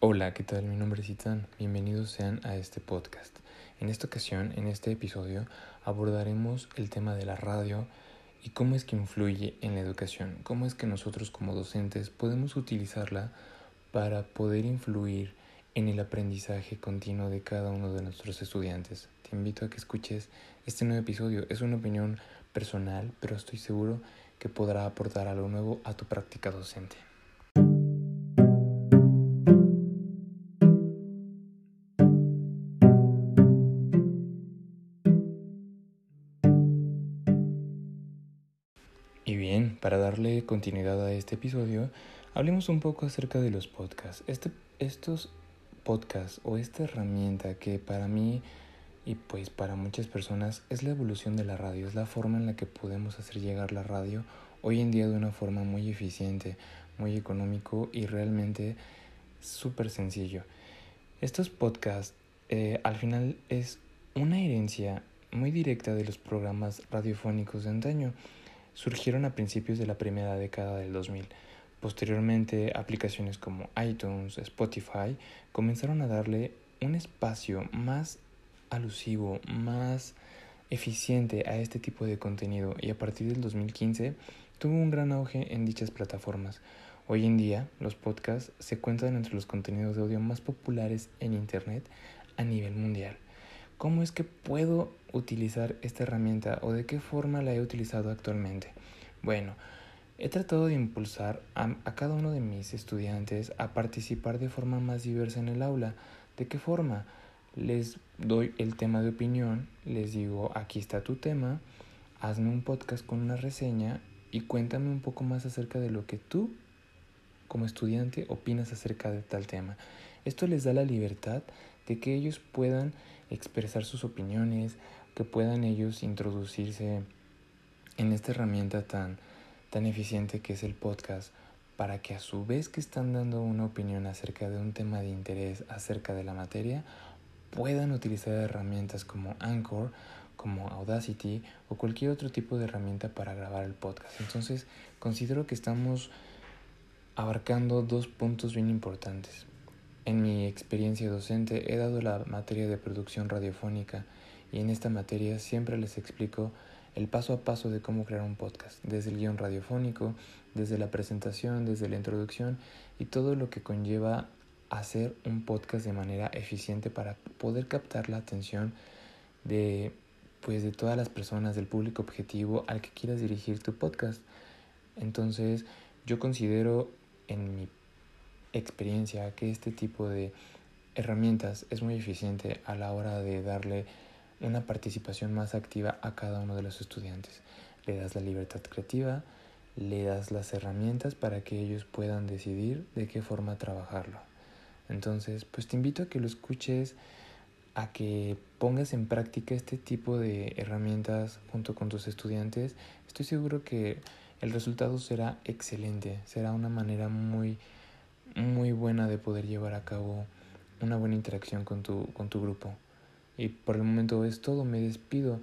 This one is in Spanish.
Hola, ¿qué tal? Mi nombre es Itán. Bienvenidos sean a este podcast. En esta ocasión, en este episodio, abordaremos el tema de la radio y cómo es que influye en la educación, cómo es que nosotros como docentes podemos utilizarla para poder influir en el aprendizaje continuo de cada uno de nuestros estudiantes. Te invito a que escuches este nuevo episodio. Es una opinión personal, pero estoy seguro que podrá aportar algo nuevo a tu práctica docente. Bien, para darle continuidad a este episodio, hablemos un poco acerca de los podcasts. Este, estos podcasts o esta herramienta que para mí y pues para muchas personas es la evolución de la radio, es la forma en la que podemos hacer llegar la radio hoy en día de una forma muy eficiente, muy económico y realmente súper sencillo. Estos podcasts eh, al final es una herencia muy directa de los programas radiofónicos de antaño surgieron a principios de la primera década del 2000. Posteriormente, aplicaciones como iTunes, Spotify comenzaron a darle un espacio más alusivo, más eficiente a este tipo de contenido y a partir del 2015 tuvo un gran auge en dichas plataformas. Hoy en día, los podcasts se cuentan entre los contenidos de audio más populares en Internet a nivel mundial. ¿Cómo es que puedo utilizar esta herramienta o de qué forma la he utilizado actualmente? Bueno, he tratado de impulsar a, cada uno de mis estudiantes a participar de forma más diversa en el aula. ¿De qué forma? Les doy el tema de opinión, les digo, aquí está tu tema, hazme un podcast con una reseña y cuéntame un poco más acerca de lo que tú como estudiante opinas acerca de tal tema. Esto les da la libertad de que ellos puedan expresar sus opiniones, que puedan ellos introducirse en esta herramienta tan, tan eficiente que es el podcast, para que a su vez que están dando una opinión acerca de un tema de interés acerca de la materia, puedan utilizar herramientas como Anchor, como Audacity o cualquier otro tipo de herramienta para grabar el podcast. Entonces, considero que estamos abarcando dos puntos bien importantes. En mi experiencia docente he dado la materia de producción radiofónica y en esta materia siempre les explico el paso a paso de cómo crear un podcast, desde el guion radiofónico, desde la presentación, desde la introducción y todo lo que conlleva hacer un podcast de manera eficiente para poder captar la atención de pues de todas las personas del público objetivo al que quieras dirigir tu podcast. Entonces, yo considero en mi experiencia que este tipo de herramientas es muy eficiente a la hora de darle una participación más activa a cada uno de los estudiantes. Le das la libertad creativa, le das las herramientas para que ellos puedan decidir de qué forma trabajarlo. Entonces, pues te invito a que lo escuches, a que pongas en práctica este tipo de herramientas junto con tus estudiantes. Estoy seguro que el resultado será excelente, será una manera muy muy buena de poder llevar a cabo una buena interacción con tu, con tu grupo. Y por el momento es todo, me despido.